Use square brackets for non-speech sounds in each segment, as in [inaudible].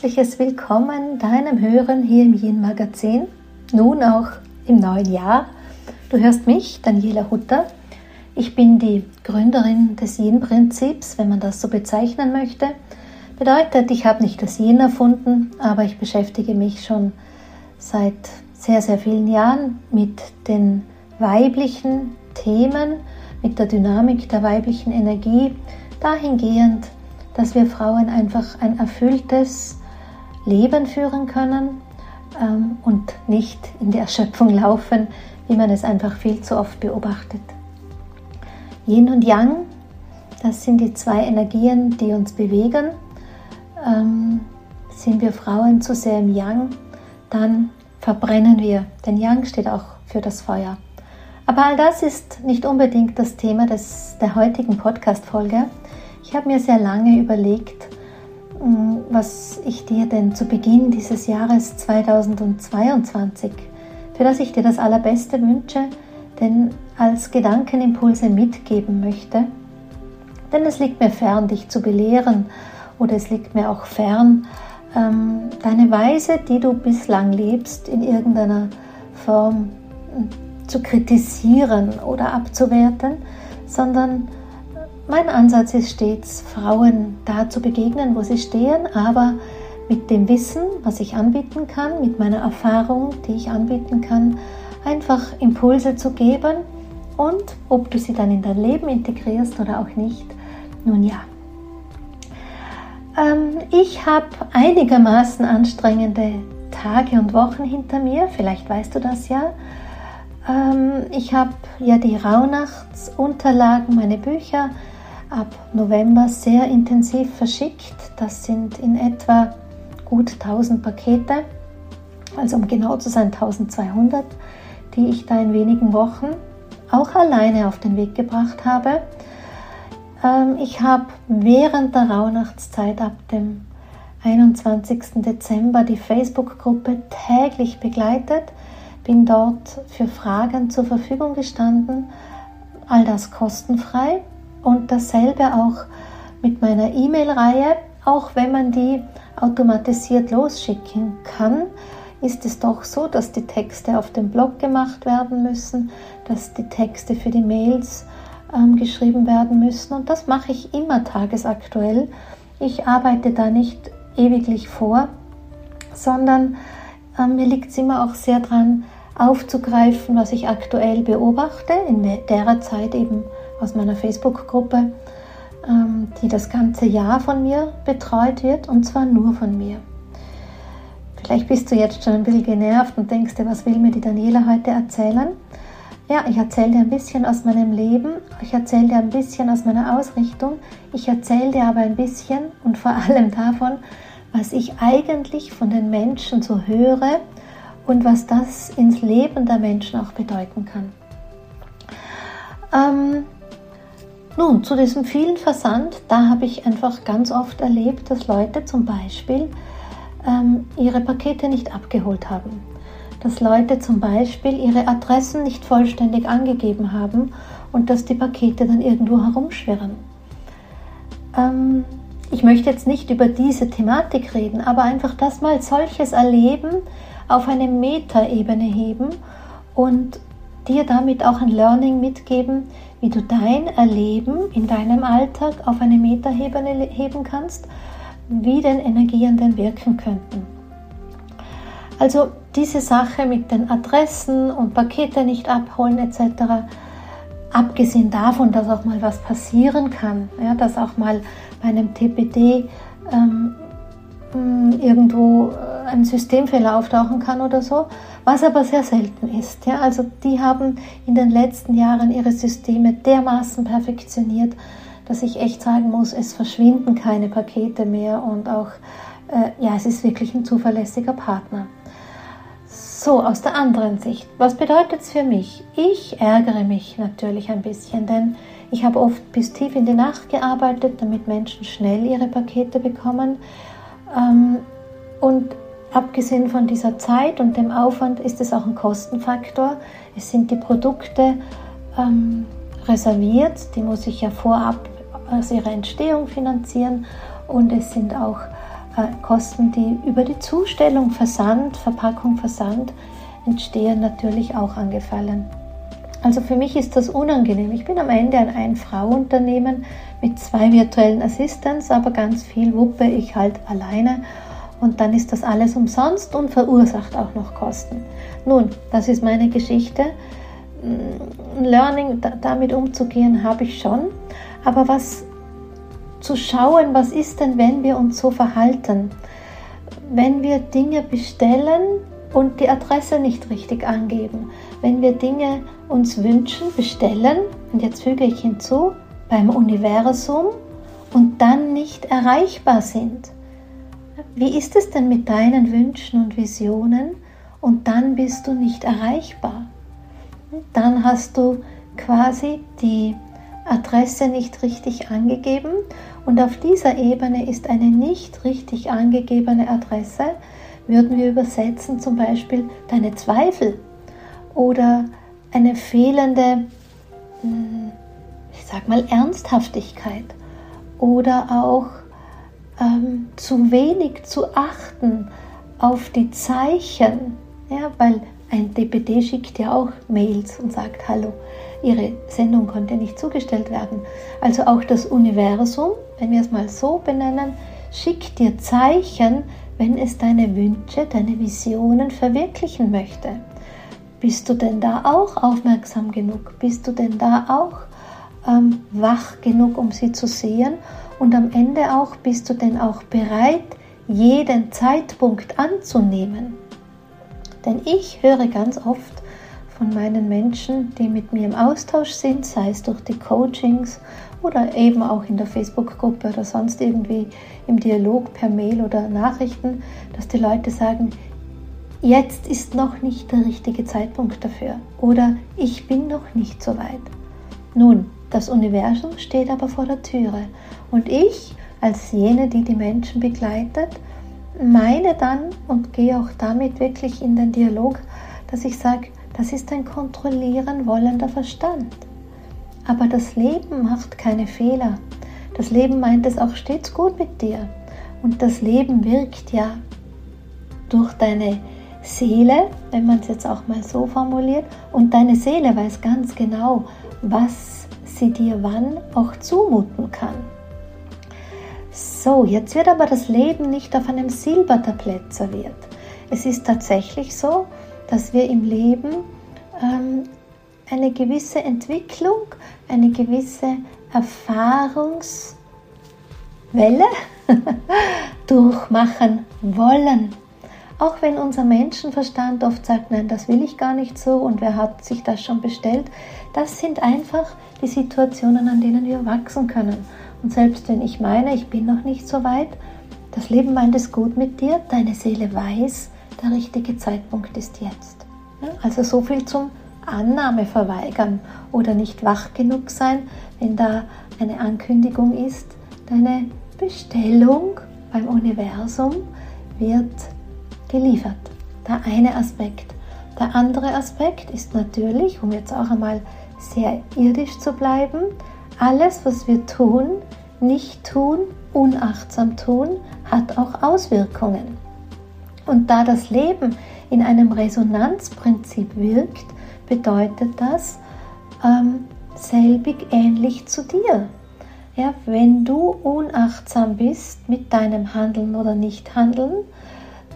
herzliches Willkommen deinem Hören hier im Yin Magazin, nun auch im neuen Jahr. Du hörst mich, Daniela Hutter. Ich bin die Gründerin des Yin-Prinzips, wenn man das so bezeichnen möchte. Bedeutet, ich habe nicht das Yin erfunden, aber ich beschäftige mich schon seit sehr, sehr vielen Jahren mit den weiblichen Themen, mit der Dynamik der weiblichen Energie, dahingehend, dass wir Frauen einfach ein erfülltes Leben führen können ähm, und nicht in die Erschöpfung laufen, wie man es einfach viel zu oft beobachtet. Yin und Yang, das sind die zwei Energien, die uns bewegen. Ähm, sind wir Frauen zu sehr im Yang, dann verbrennen wir. Denn Yang steht auch für das Feuer. Aber all das ist nicht unbedingt das Thema des, der heutigen Podcast-Folge. Ich habe mir sehr lange überlegt, was ich dir denn zu Beginn dieses Jahres 2022, für das ich dir das Allerbeste wünsche, denn als Gedankenimpulse mitgeben möchte. Denn es liegt mir fern, dich zu belehren oder es liegt mir auch fern, ähm, deine Weise, die du bislang lebst, in irgendeiner Form mm, zu kritisieren oder abzuwerten, sondern mein Ansatz ist stets, Frauen da zu begegnen, wo sie stehen, aber mit dem Wissen, was ich anbieten kann, mit meiner Erfahrung, die ich anbieten kann, einfach Impulse zu geben und ob du sie dann in dein Leben integrierst oder auch nicht, nun ja. Ähm, ich habe einigermaßen anstrengende Tage und Wochen hinter mir, vielleicht weißt du das ja. Ähm, ich habe ja die Rauhnachtsunterlagen, meine Bücher, ab November sehr intensiv verschickt. Das sind in etwa gut 1000 Pakete, also um genau zu sein 1200, die ich da in wenigen Wochen auch alleine auf den Weg gebracht habe. Ähm, ich habe während der Rauhnachtszeit ab dem 21. Dezember die Facebook-Gruppe täglich begleitet, bin dort für Fragen zur Verfügung gestanden, all das kostenfrei und dasselbe auch mit meiner E-Mail-Reihe. Auch wenn man die automatisiert losschicken kann, ist es doch so, dass die Texte auf dem Blog gemacht werden müssen, dass die Texte für die Mails ähm, geschrieben werden müssen. Und das mache ich immer tagesaktuell. Ich arbeite da nicht ewiglich vor, sondern äh, mir liegt es immer auch sehr dran, aufzugreifen, was ich aktuell beobachte, in der Zeit eben aus meiner Facebook-Gruppe, ähm, die das ganze Jahr von mir betreut wird und zwar nur von mir. Vielleicht bist du jetzt schon ein bisschen genervt und denkst dir, was will mir die Daniela heute erzählen? Ja, ich erzähle dir ein bisschen aus meinem Leben, ich erzähle dir ein bisschen aus meiner Ausrichtung, ich erzähle dir aber ein bisschen und vor allem davon, was ich eigentlich von den Menschen so höre und was das ins Leben der Menschen auch bedeuten kann. Ähm, nun, zu diesem vielen Versand, da habe ich einfach ganz oft erlebt, dass Leute zum Beispiel ähm, ihre Pakete nicht abgeholt haben. Dass Leute zum Beispiel ihre Adressen nicht vollständig angegeben haben und dass die Pakete dann irgendwo herumschwirren. Ähm, ich möchte jetzt nicht über diese Thematik reden, aber einfach das mal solches Erleben auf eine Metaebene heben und dir damit auch ein Learning mitgeben, wie du dein Erleben in deinem Alltag auf eine Metaebene heben kannst, wie denn Energien denn wirken könnten. Also diese Sache mit den Adressen und Pakete nicht abholen etc., abgesehen davon, dass auch mal was passieren kann, ja, dass auch mal bei einem TPD ähm, irgendwo äh, ein Systemfehler auftauchen kann oder so, was aber sehr selten ist. Ja? Also die haben in den letzten Jahren ihre Systeme dermaßen perfektioniert, dass ich echt sagen muss, es verschwinden keine Pakete mehr und auch, äh, ja, es ist wirklich ein zuverlässiger Partner. So, aus der anderen Sicht, was bedeutet es für mich? Ich ärgere mich natürlich ein bisschen, denn ich habe oft bis tief in die Nacht gearbeitet, damit Menschen schnell ihre Pakete bekommen. Ähm, und abgesehen von dieser Zeit und dem Aufwand ist es auch ein Kostenfaktor. Es sind die Produkte ähm, reserviert, die muss ich ja vorab aus ihrer Entstehung finanzieren und es sind auch äh, Kosten, die über die Zustellung, Versand, Verpackung, Versand entstehen, natürlich auch angefallen. Also für mich ist das unangenehm. Ich bin am Ende ein Ein-Frau-Unternehmen mit zwei virtuellen Assistents, aber ganz viel wuppe ich halt alleine und dann ist das alles umsonst und verursacht auch noch Kosten. Nun, das ist meine Geschichte. Mm, Learning, damit umzugehen, habe ich schon. Aber was zu schauen, was ist denn, wenn wir uns so verhalten? Wenn wir Dinge bestellen und die Adresse nicht richtig angeben, wenn wir Dinge uns wünschen, bestellen, und jetzt füge ich hinzu, beim Universum und dann nicht erreichbar sind. Wie ist es denn mit deinen Wünschen und Visionen und dann bist du nicht erreichbar? Dann hast du quasi die Adresse nicht richtig angegeben und auf dieser Ebene ist eine nicht richtig angegebene Adresse, würden wir übersetzen zum Beispiel deine Zweifel oder eine fehlende, hm, sag mal, Ernsthaftigkeit oder auch ähm, zu wenig zu achten auf die Zeichen, ja, weil ein DPD schickt ja auch Mails und sagt Hallo, Ihre Sendung konnte nicht zugestellt werden. Also auch das Universum, wenn wir es mal so benennen, schickt dir Zeichen, wenn es deine Wünsche, deine Visionen verwirklichen möchte. Bist du denn da auch aufmerksam genug? Bist du denn da auch ähm, wach genug, um sie zu sehen? Und am Ende auch, bist du denn auch bereit, jeden Zeitpunkt anzunehmen? Denn ich höre ganz oft von meinen Menschen, die mit mir im Austausch sind, sei es durch die Coachings oder eben auch in der Facebook-Gruppe oder sonst irgendwie im Dialog per Mail oder Nachrichten, dass die Leute sagen, jetzt ist noch nicht der richtige Zeitpunkt dafür oder ich bin noch nicht so weit. Nun, das Universum steht aber vor der Türe und ich als jene, die die Menschen begleitet, meine dann und gehe auch damit wirklich in den Dialog, dass ich sage, das ist ein kontrollieren wollender Verstand. Aber das Leben macht keine Fehler. Das Leben meint es auch stets gut mit dir. Und das Leben wirkt ja durch deine Seele, wenn man es jetzt auch mal so formuliert, und deine Seele weiß ganz genau, was sie dir wann auch zumuten kann. So, jetzt wird aber das Leben nicht auf einem Silbertablett serviert. Es ist tatsächlich so, dass wir im Leben ähm, eine gewisse Entwicklung, eine gewisse Erfahrungswelle [laughs] durchmachen wollen. Auch wenn unser Menschenverstand oft sagt, nein, das will ich gar nicht so und wer hat sich das schon bestellt, das sind einfach die Situationen, an denen wir wachsen können. Und selbst wenn ich meine, ich bin noch nicht so weit, das Leben meint es gut mit dir, deine Seele weiß, der richtige Zeitpunkt ist jetzt. Also so viel zum Annahme verweigern oder nicht wach genug sein, wenn da eine Ankündigung ist, deine Bestellung beim Universum wird geliefert. Der eine Aspekt. Der andere Aspekt ist natürlich, um jetzt auch einmal sehr irdisch zu bleiben, alles, was wir tun, nicht tun, unachtsam tun, hat auch Auswirkungen. Und da das Leben in einem Resonanzprinzip wirkt, bedeutet das ähm, selbig ähnlich zu dir. Ja, wenn du unachtsam bist mit deinem Handeln oder Nichthandeln,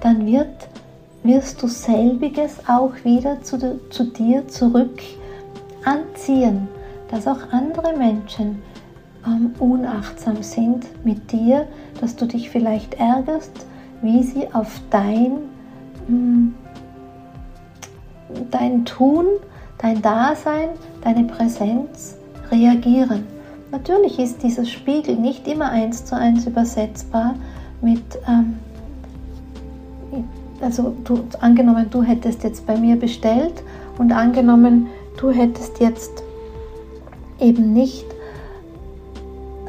dann wird, wirst du selbiges auch wieder zu, zu dir zurück anziehen, dass auch andere Menschen ähm, unachtsam sind mit dir, dass du dich vielleicht ärgerst, wie sie auf dein, hm, dein Tun, dein Dasein, deine Präsenz reagieren. Natürlich ist dieser Spiegel nicht immer eins zu eins übersetzbar mit, ähm, also du, angenommen, du hättest jetzt bei mir bestellt und angenommen, du hättest jetzt eben nicht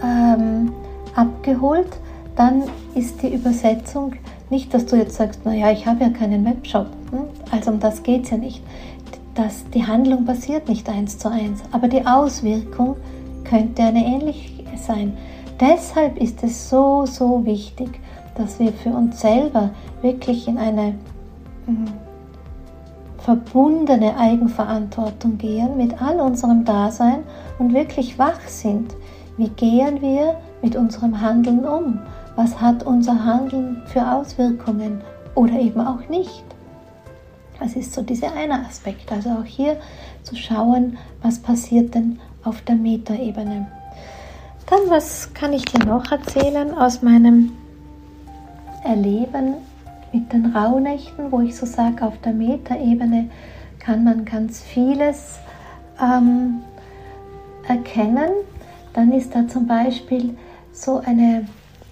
ähm, abgeholt, dann ist die Übersetzung nicht, dass du jetzt sagst, naja, ich habe ja keinen Webshop. Hm? Also um das geht es ja nicht. Das, die Handlung passiert nicht eins zu eins, aber die Auswirkung könnte eine ähnliche sein. Deshalb ist es so, so wichtig, dass wir für uns selber wirklich in eine hm, verbundene Eigenverantwortung gehen mit all unserem Dasein und wirklich wach sind. Wie gehen wir mit unserem Handeln um? Was hat unser Handeln für Auswirkungen oder eben auch nicht? Das ist so dieser eine Aspekt. Also auch hier zu schauen, was passiert denn auf der Metaebene. Dann, was kann ich dir noch erzählen aus meinem Erleben mit den Rauhnächten, wo ich so sage, auf der Metaebene kann man ganz vieles ähm, erkennen. Dann ist da zum Beispiel so eine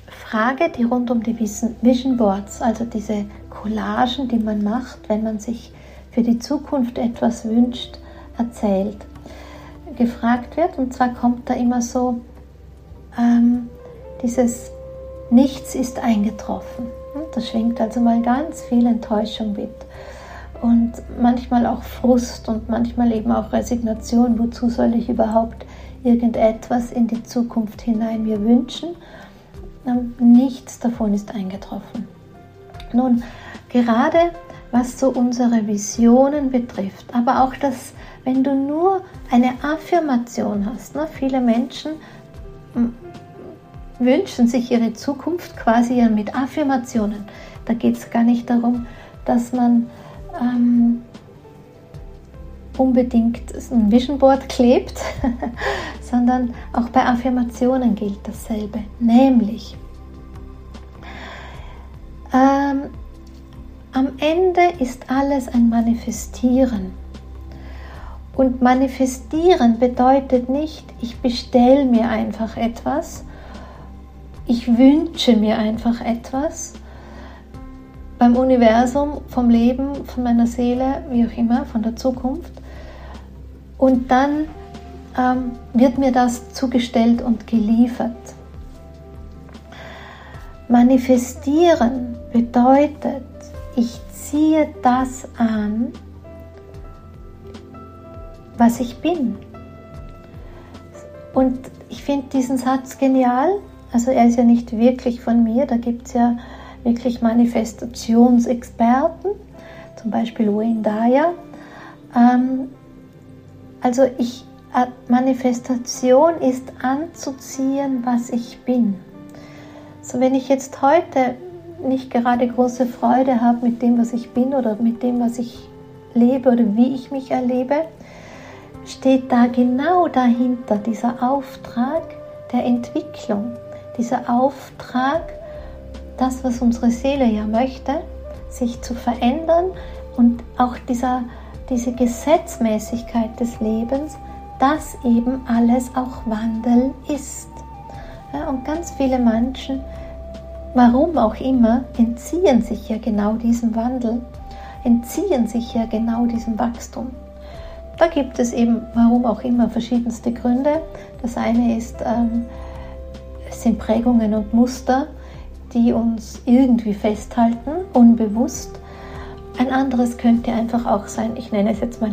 Frage, die rund um die Vision Boards, also diese Collagen, die man macht, wenn man sich für die Zukunft etwas wünscht, erzählt, gefragt wird. Und zwar kommt da immer so ähm, dieses Nichts ist eingetroffen. Das schwingt also mal ganz viel Enttäuschung mit. Und manchmal auch Frust und manchmal eben auch Resignation. Wozu soll ich überhaupt irgendetwas in die Zukunft hinein mir wünschen? Ähm, nichts davon ist eingetroffen. Nun, gerade was so unsere Visionen betrifft, aber auch das, wenn du nur eine Affirmation hast, ne? viele Menschen wünschen sich ihre Zukunft quasi ja mit Affirmationen. Da geht es gar nicht darum, dass man ähm, unbedingt ein Vision Board klebt, [laughs] sondern auch bei Affirmationen gilt dasselbe. Nämlich, ähm, am Ende ist alles ein Manifestieren. Und manifestieren bedeutet nicht, ich bestelle mir einfach etwas, ich wünsche mir einfach etwas beim Universum, vom Leben, von meiner Seele, wie auch immer, von der Zukunft. Und dann ähm, wird mir das zugestellt und geliefert. Manifestieren bedeutet, ich ziehe das an, was ich bin. Und ich finde diesen Satz genial, also er ist ja nicht wirklich von mir, da gibt es ja wirklich Manifestationsexperten, zum Beispiel Wayne Dyer. Ähm, also ich, äh, Manifestation ist anzuziehen, was ich bin. So wenn ich jetzt heute nicht gerade große Freude habe mit dem, was ich bin oder mit dem, was ich lebe oder wie ich mich erlebe, steht da genau dahinter dieser Auftrag der Entwicklung dieser Auftrag, das, was unsere Seele ja möchte, sich zu verändern und auch dieser, diese Gesetzmäßigkeit des Lebens, dass eben alles auch Wandel ist. Ja, und ganz viele Menschen, warum auch immer, entziehen sich ja genau diesem Wandel, entziehen sich ja genau diesem Wachstum. Da gibt es eben, warum auch immer, verschiedenste Gründe. Das eine ist, ähm, sind Prägungen und Muster, die uns irgendwie festhalten, unbewusst. Ein anderes könnte einfach auch sein, ich nenne es jetzt mal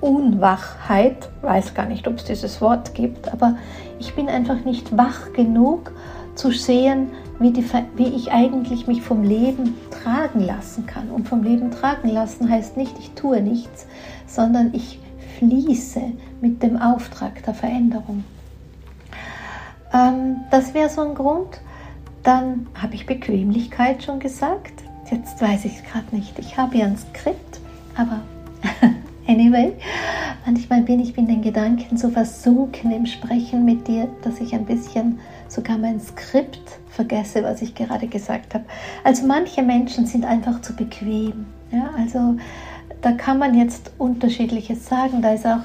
Unwachheit, weiß gar nicht, ob es dieses Wort gibt, aber ich bin einfach nicht wach genug zu sehen, wie, die, wie ich eigentlich mich vom Leben tragen lassen kann. Und vom Leben tragen lassen heißt nicht, ich tue nichts, sondern ich fließe mit dem Auftrag der Veränderung. Ähm, das wäre so ein Grund. Dann habe ich Bequemlichkeit schon gesagt. Jetzt weiß ich es gerade nicht. Ich habe ja ein Skript, aber [laughs] anyway, manchmal bin ich in den Gedanken so versunken im Sprechen mit dir, dass ich ein bisschen sogar mein Skript vergesse, was ich gerade gesagt habe. Also manche Menschen sind einfach zu bequem. Ja? Also da kann man jetzt unterschiedliches sagen. Da ist auch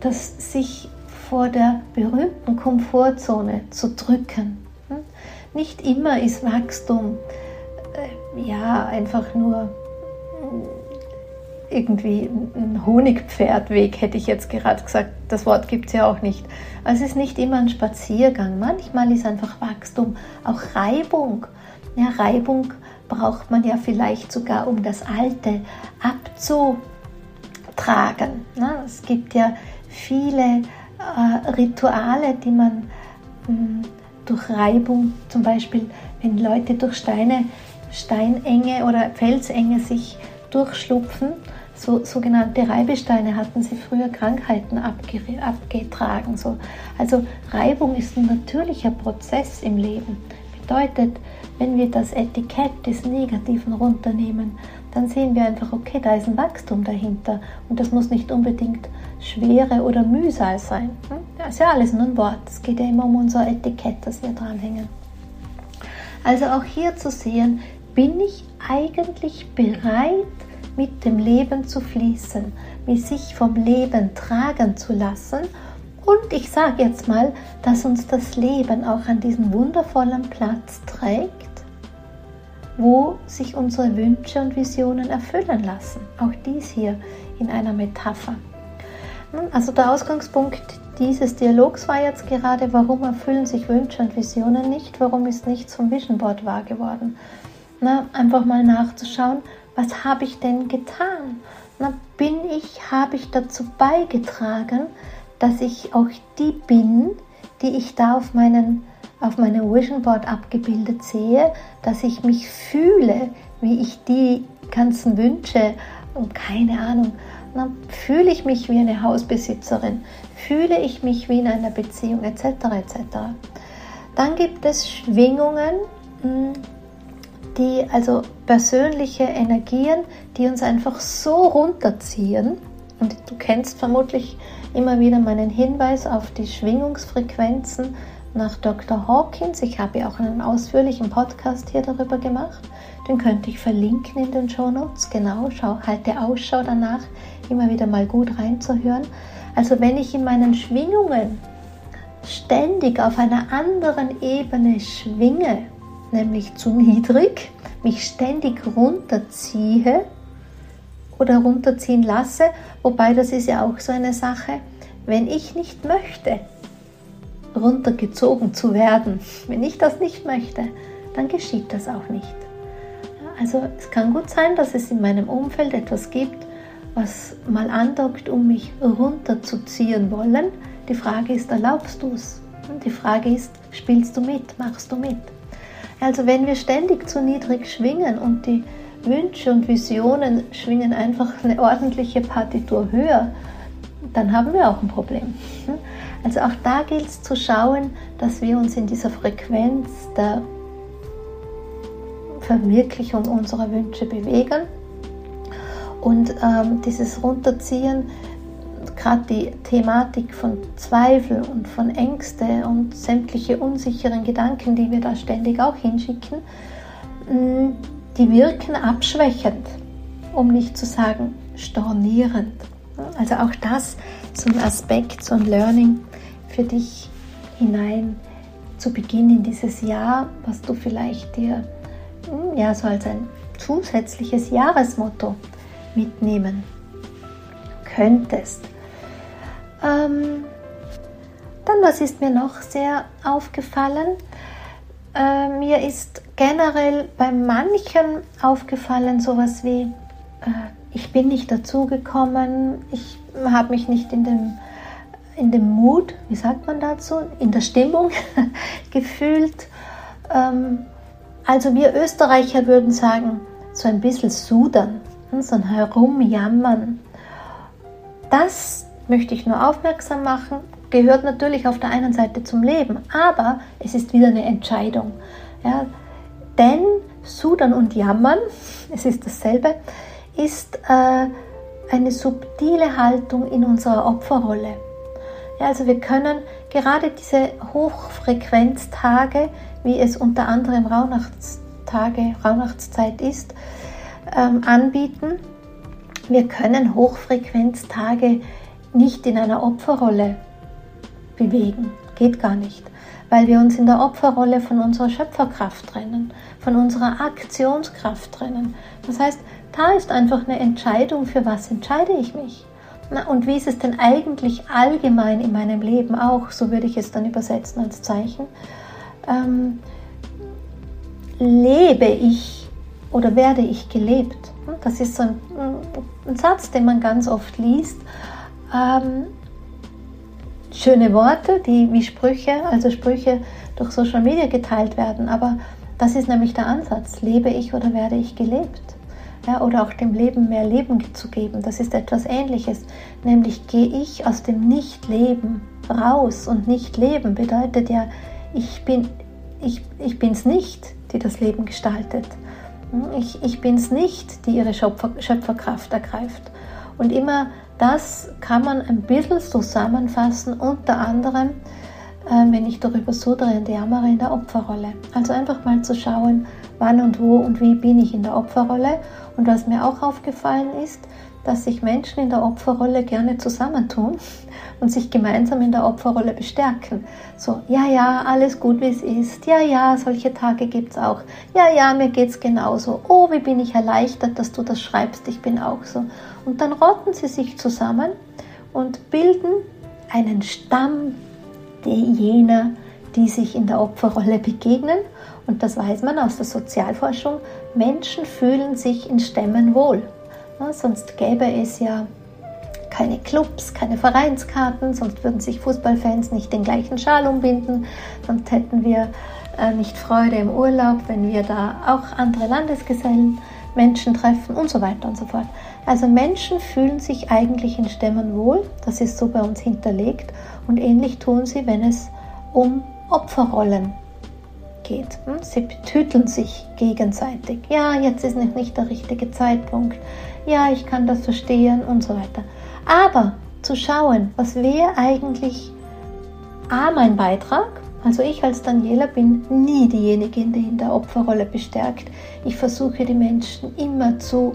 das sich vor der berühmten Komfortzone zu drücken. Hm? Nicht immer ist Wachstum äh, ja einfach nur hm, irgendwie ein Honigpferdweg, hätte ich jetzt gerade gesagt. Das Wort gibt es ja auch nicht. Also es ist nicht immer ein Spaziergang. Manchmal ist einfach Wachstum auch Reibung. Ja, Reibung braucht man ja vielleicht sogar, um das Alte abzutragen. Es gibt ja viele äh, Rituale, die man mh, hm, durch Reibung, zum Beispiel, wenn Leute durch Steine, Steinenge oder Felsenge sich durchschlupfen, so, sogenannte Reibesteine hatten sie früher Krankheiten abge, abgetragen. So. Also Reibung ist ein natürlicher Prozess im Leben. Bedeutet, wenn wir das Etikett des Negativen runternehmen, dann sehen wir einfach, okay, da ist ein Wachstum dahinter und das muss nicht unbedingt Schwere oder Mühsal sein. Das hm? ist ja alles nur ein Wort. Es geht ja immer um unser Etikett, das wir dranhängen. Also auch hier zu sehen, bin ich eigentlich bereit, mit dem Leben zu fließen, mich sich vom Leben tragen zu lassen. Und ich sage jetzt mal, dass uns das Leben auch an diesen wundervollen Platz trägt, wo sich unsere Wünsche und Visionen erfüllen lassen. Auch dies hier in einer Metapher. Also der Ausgangspunkt dieses Dialogs war jetzt gerade, warum erfüllen sich Wünsche und Visionen nicht, warum ist nichts vom Vision Board wahr geworden. Na, einfach mal nachzuschauen, was habe ich denn getan? Na, bin ich, habe ich dazu beigetragen, dass ich auch die bin, die ich da auf, meinen, auf meinem Vision Board abgebildet sehe, dass ich mich fühle, wie ich die ganzen Wünsche und keine Ahnung, na, fühle ich mich wie eine Hausbesitzerin, fühle ich mich wie in einer Beziehung etc. etc. Dann gibt es Schwingungen, hm, die also persönliche Energien, die uns einfach so runterziehen. Und du kennst vermutlich immer wieder meinen Hinweis auf die Schwingungsfrequenzen nach Dr. Hawkins. Ich habe ja auch einen ausführlichen Podcast hier darüber gemacht. Den könnte ich verlinken in den Show Notes. Genau, schau, halte Ausschau danach, immer wieder mal gut reinzuhören. Also wenn ich in meinen Schwingungen ständig auf einer anderen Ebene schwinge, nämlich zu niedrig, mich ständig runterziehe oder runterziehen lasse, wobei das ist ja auch so eine Sache, wenn ich nicht möchte, runtergezogen zu werden, [laughs] wenn ich das nicht möchte, dann geschieht das auch nicht. Also es kann gut sein, dass es in meinem Umfeld etwas gibt, was mal andockt, um mich runterzuziehen wollen. Die Frage ist, erlaubst du es? Die Frage ist, spielst du mit, machst du mit? Also wenn wir ständig zu niedrig schwingen und die Wünsche und Visionen schwingen einfach eine ordentliche Partitur höher, dann haben wir auch ein Problem. Also auch da gilt es zu schauen, dass wir uns in dieser Frequenz der Verwirklichung unserer Wünsche bewegen. Und ähm, dieses Runterziehen gerade die Thematik von Zweifel und von Ängste und sämtliche unsicheren Gedanken, die wir da ständig auch hinschicken, mm, die wirken abschwächend, um nicht zu sagen stornierend. Also auch das zum Aspekt, ein Learning für dich hinein zu Beginn in dieses Jahr, was du vielleicht dir mm, ja, so als ein zusätzliches Jahresmotto mitnehmen könntest. Ähm, dann, was ist mir noch sehr aufgefallen? Äh, mir ist generell bei manchen aufgefallen sowas wie, äh, ich bin nicht dazugekommen, ich habe mich nicht in dem, in dem Mut, wie sagt man dazu, in der Stimmung [laughs] gefühlt. Ähm, also wir Österreicher würden sagen, so ein bisschen sudern, so ein Herumjammern. Das möchte ich nur aufmerksam machen, gehört natürlich auf der einen Seite zum Leben, aber es ist wieder eine Entscheidung. Ja, denn Sudern und Jammern, [laughs] es ist dasselbe, ist äh, eine subtile Haltung in unserer Opferrolle. Ja, also wir können gerade diese Hochfrequenztage, wie es unter anderem Rauhnachtstage, Rauhnachtszeit ist, ähm, anbieten. Wir können Hochfrequenztage nicht in einer Opferrolle bewegen. Geht gar nicht, weil wir uns in der Opferrolle von unserer Schöpferkraft trennen, von unserer Aktionskraft trennen. Das heißt, da ist einfach eine Entscheidung, für was entscheide ich mich. Na, und wie ist es denn eigentlich allgemein in meinem Leben auch, so würde ich es dann übersetzen als Zeichen, ähm, lebe ich oder werde ich gelebt? Das ist so ein, ein Satz, den man ganz oft liest ähm, schöne Worte, die wie Sprüche, also Sprüche durch Social Media geteilt werden, aber Das ist nämlich der Ansatz. Lebe ich oder werde ich gelebt? Ja, oder auch dem Leben mehr Leben zu geben. Das ist etwas Ähnliches. Nämlich gehe ich aus dem Nicht-Leben raus. Und Nicht-Leben bedeutet ja, ich bin ich, ich nicht, die das Leben gestaltet. Ich, ich bin es nicht, die ihre Schöpfer, Schöpferkraft ergreift. Und immer das kann man ein bisschen zusammenfassen, unter anderem, äh, wenn ich darüber sudere und jammere in der Opferrolle. Also einfach mal zu schauen, wann und wo und wie bin ich in der Opferrolle. Und was mir auch aufgefallen ist, dass sich Menschen in der Opferrolle gerne zusammentun und sich gemeinsam in der Opferrolle bestärken. So, ja, ja, alles gut, wie es ist. Ja, ja, solche Tage gibt es auch. Ja, ja, mir geht es genauso. Oh, wie bin ich erleichtert, dass du das schreibst. Ich bin auch so. Und dann rotten sie sich zusammen und bilden einen Stamm jener, die sich in der Opferrolle begegnen. Und das weiß man aus der Sozialforschung. Menschen fühlen sich in Stämmen wohl. Ja, sonst gäbe es ja keine Clubs, keine Vereinskarten, sonst würden sich Fußballfans nicht den gleichen Schal umbinden, sonst hätten wir äh, nicht Freude im Urlaub, wenn wir da auch andere Landesgesellen, Menschen treffen und so weiter und so fort. Also Menschen fühlen sich eigentlich in Stämmen wohl, das ist so bei uns hinterlegt und ähnlich tun sie, wenn es um Opferrollen geht. Hm? Sie betüteln sich gegenseitig. Ja, jetzt ist noch nicht der richtige Zeitpunkt. Ja, ich kann das verstehen und so weiter. Aber zu schauen, was wäre eigentlich A, mein Beitrag, also ich als Daniela bin nie diejenige, die in der Opferrolle bestärkt. Ich versuche die Menschen immer zu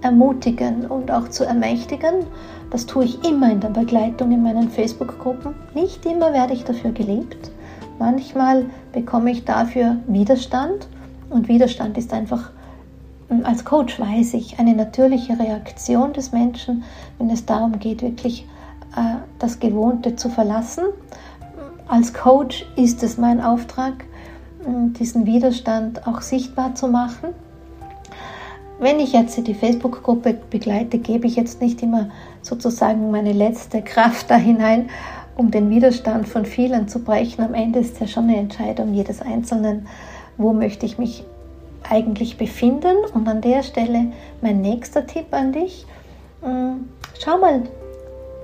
ermutigen und auch zu ermächtigen. Das tue ich immer in der Begleitung in meinen Facebook-Gruppen. Nicht immer werde ich dafür geliebt. Manchmal bekomme ich dafür Widerstand und Widerstand ist einfach als Coach weiß ich, eine natürliche Reaktion des Menschen, wenn es darum geht, wirklich äh, das Gewohnte zu verlassen. Als Coach ist es mein Auftrag, diesen Widerstand auch sichtbar zu machen. Wenn ich jetzt die Facebook-Gruppe begleite, gebe ich jetzt nicht immer sozusagen meine letzte Kraft da hinein, um den Widerstand von vielen zu brechen. Am Ende ist ja schon eine Entscheidung jedes Einzelnen, wo möchte ich mich eigentlich befinden. Und an der Stelle mein nächster Tipp an dich. Mm, schau mal,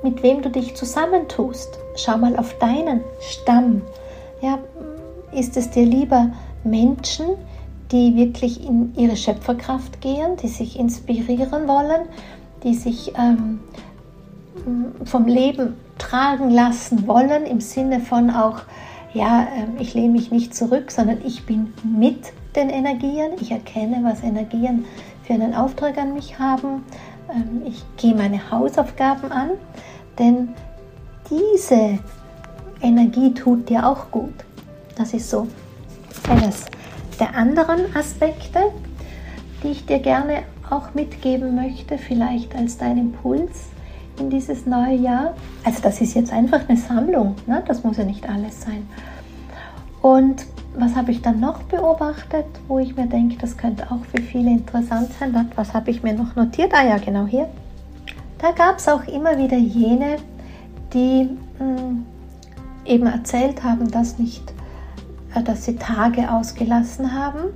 mit wem du dich zusammentust. Schau mal auf deinen Stamm. Ja, ist es dir lieber Menschen, die wirklich in ihre Schöpferkraft gehen, die sich inspirieren wollen, die sich ähm, vom Leben tragen lassen wollen, im Sinne von auch, ja, äh, ich lehne mich nicht zurück, sondern ich bin mit den Energien. Ich erkenne, was Energien für einen Auftrag an mich haben. Ähm, ich gehe meine Hausaufgaben an, denn diese Energie tut dir auch gut. Das ist so eines der anderen Aspekte, die ich dir gerne auch mitgeben möchte, vielleicht als dein Impuls in dieses neue Jahr. Also das ist jetzt einfach eine Sammlung, ne? das muss ja nicht alles sein. Und was habe ich dann noch beobachtet, wo ich mir denke, das könnte auch für viele interessant sein? Was habe ich mir noch notiert? Ah ja, genau hier. Da gab es auch immer wieder jene, die mh, hm, eben erzählt haben, dass nicht, äh, dass sie Tage ausgelassen haben.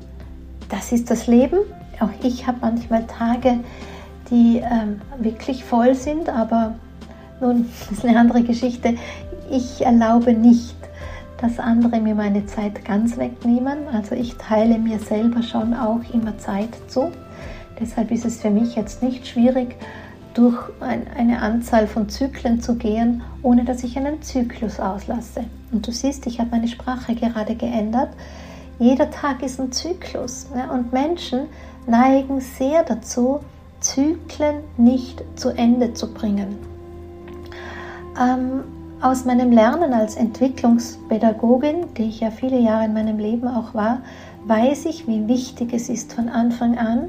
Das ist das Leben. Auch ich habe manchmal Tage, die ähm, wirklich voll sind, aber nun, das [laughs] ist eine andere Geschichte. Ich erlaube nicht, dass andere mir meine Zeit ganz wegnehmen. Also ich teile mir selber schon auch immer Zeit zu. Deshalb ist es für mich jetzt nicht schwierig, durch eine Anzahl von Zyklen zu gehen, ohne dass ich einen Zyklus auslasse. Und du siehst, ich habe meine Sprache gerade geändert. Jeder Tag ist ein Zyklus. Und Menschen neigen sehr dazu, Zyklen nicht zu Ende zu bringen. Ähm, aus meinem Lernen als Entwicklungspädagogin, die ich ja viele Jahre in meinem Leben auch war, weiß ich, wie wichtig es ist von Anfang an,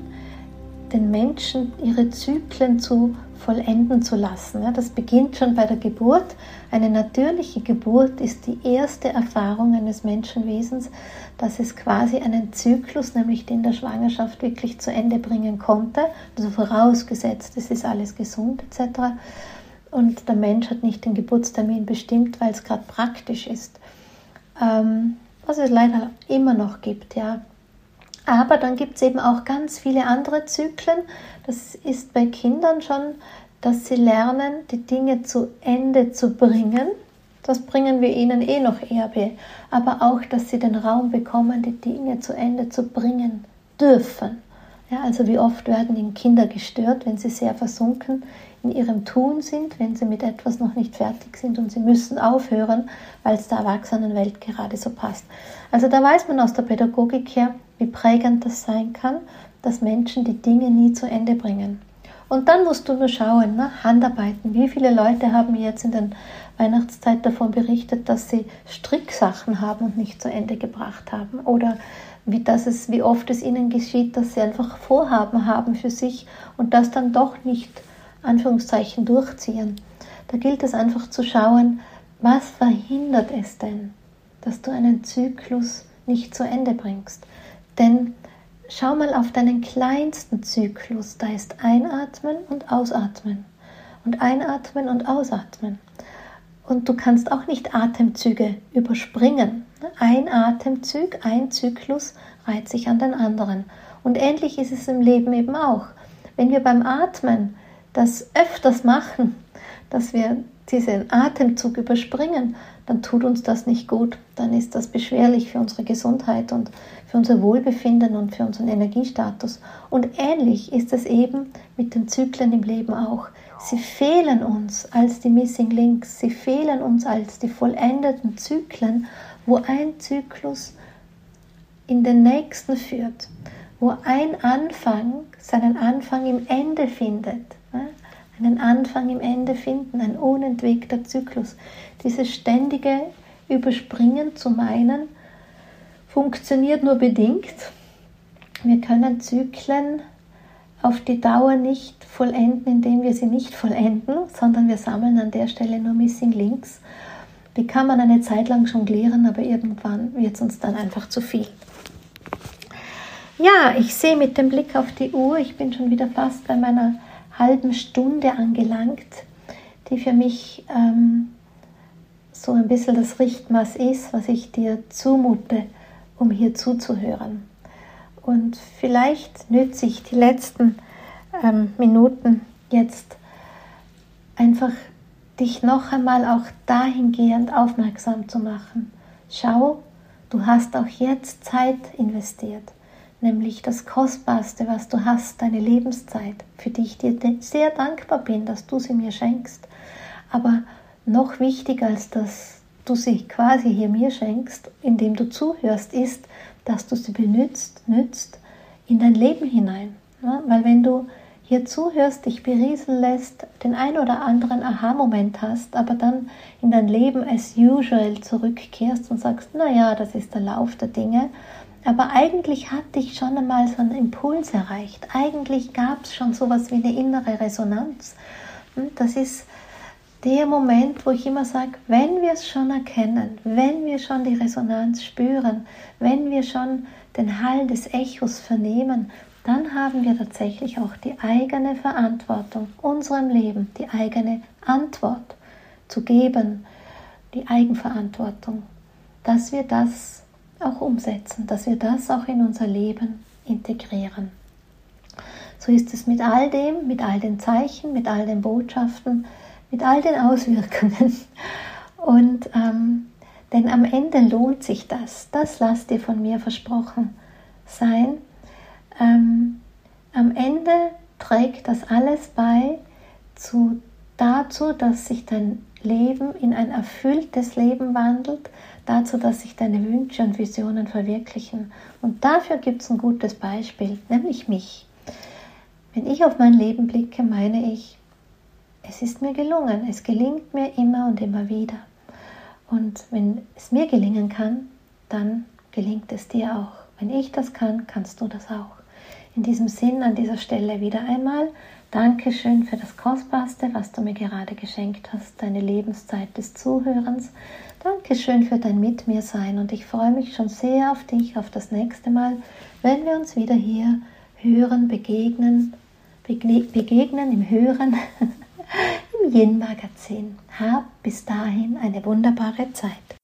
den Menschen ihre Zyklen zu vollenden zu lassen. das beginnt schon bei der Geburt. Eine natürliche Geburt ist die erste Erfahrung eines Menschenwesens, dass es quasi einen Zyklus, nämlich den der Schwangerschaft, wirklich zu Ende bringen konnte. Also vorausgesetzt, es ist alles gesund etc und der Mensch hat nicht den Geburtstermin bestimmt, weil es gerade praktisch ist. Ähm, was es leider immer noch gibt, ja. Aber dann gibt es eben auch ganz viele andere Zyklen. Das ist bei Kindern schon, dass sie lernen, die Dinge zu Ende zu bringen. Das bringen wir ihnen eh noch eher bei. Aber auch, dass sie den Raum bekommen, die Dinge zu Ende zu bringen dürfen. Ja, also wie oft werden ihnen Kinder gestört, wenn sie sehr versunken in ihrem Tun sind, wenn sie mit etwas noch nicht fertig sind und sie müssen aufhören, weil es der Erwachsenenwelt gerade so passt. Also da weiß man aus der Pädagogik her, wie prägend das sein kann, dass Menschen die Dinge nie zu Ende bringen. Und dann musst du nur schauen, ne? Handarbeiten. Wie viele Leute haben jetzt in der Weihnachtszeit davon berichtet, dass sie Stricksachen haben und nicht zu Ende gebracht haben? Oder wie, dass es, wie oft es ihnen geschieht, dass sie einfach Vorhaben haben für sich und das dann doch nicht Anführungszeichen durchziehen. Da gilt es einfach zu schauen, was verhindert es denn, dass du einen Zyklus nicht zu Ende bringst. Denn schau mal auf deinen kleinsten Zyklus, da ist Einatmen und Ausatmen. Und Einatmen und Ausatmen. Und du kannst auch nicht Atemzüge überspringen. Ein Atemzug, ein Zyklus reiht sich an den anderen. Und ähnlich ist es im Leben eben auch. Wenn wir beim Atmen das öfters machen, dass wir diesen Atemzug überspringen, dann tut uns das nicht gut. Dann ist das beschwerlich für unsere Gesundheit und für unser Wohlbefinden und für unseren Energiestatus. Und ähnlich ist es eben mit den Zyklen im Leben auch. Sie fehlen uns als die Missing Links, sie fehlen uns als die vollendeten Zyklen, wo ein Zyklus in den nächsten führt, wo ein Anfang seinen Anfang im Ende findet einen Anfang im Ende finden, ein unentwegter Zyklus. Dieses ständige Überspringen zu meinen funktioniert nur bedingt. Wir können Zyklen auf die Dauer nicht vollenden, indem wir sie nicht vollenden, sondern wir sammeln an der Stelle nur Missing Links. Die kann man eine Zeit lang jonglieren, aber irgendwann wird es uns dann einfach zu viel. Ja, ich sehe mit dem Blick auf die Uhr, ich bin schon wieder fast bei meiner halben Stunde angelangt, die für mich ähm, so ein bisschen das Richtmaß ist, was ich dir zumute, um hier zuzuhören. Und vielleicht nütze ich die letzten ähm, Minuten jetzt einfach dich noch einmal auch dahingehend aufmerksam zu machen. Schau, du hast auch jetzt Zeit investiert nämlich das Kostbarste, was du hast, deine Lebenszeit, für die ich dir sehr dankbar bin, dass du sie mir schenkst. Aber noch wichtiger als dass du sie quasi hier mir schenkst, indem du zuhörst, ist, dass du sie benützt, nützt in dein Leben hinein. Ja? Weil wenn du hier zuhörst, dich berieseln lässt, den ein oder anderen Aha-Moment hast, aber dann in dein Leben as usual zurückkehrst und sagst, naja, das ist der Lauf der Dinge, aber eigentlich hat dich schon einmal so ein Impuls erreicht. Eigentlich gab es schon sowas wie eine innere Resonanz. Und das ist der Moment, wo ich immer sage, wenn wir es schon erkennen, wenn wir schon die Resonanz spüren, wenn wir schon den Hall des Echos vernehmen, dann haben wir tatsächlich auch die eigene Verantwortung unserem Leben, die eigene Antwort zu geben, die Eigenverantwortung, dass wir das auch umsetzen, dass wir das auch in unser Leben integrieren. So ist es mit all dem, mit all den Zeichen, mit all den Botschaften, mit all den Auswirkungen. [laughs] Und ähm, denn am Ende lohnt sich das. Das lasst dir von mir versprochen sein. Ähm, am Ende trägt das alles bei zu, dazu, dass sich dein Leben in ein erfülltes Leben wandelt, dazu, dass sich deine Wünsche und Visionen verwirklichen. Und dafür gibt es ein gutes Beispiel, nämlich mich. Wenn ich auf mein Leben blicke, meine ich, es ist mir gelungen, es gelingt mir immer und immer wieder. Und wenn es mir gelingen kann, dann gelingt es dir auch. Wenn ich das kann, kannst du das auch. In diesem Sinn an dieser Stelle wieder einmal Dankeschön für das Kostbarste, was du mir gerade geschenkt hast, deine Lebenszeit des Zuhörens. Dankeschön für dein Mit mir sein und ich freue mich schon sehr auf dich, auf das nächste Mal, wenn wir uns wieder hier hören, begegnen, begegnen im Hören [laughs] im Yin Magazin. Hab bis dahin eine wunderbare Zeit.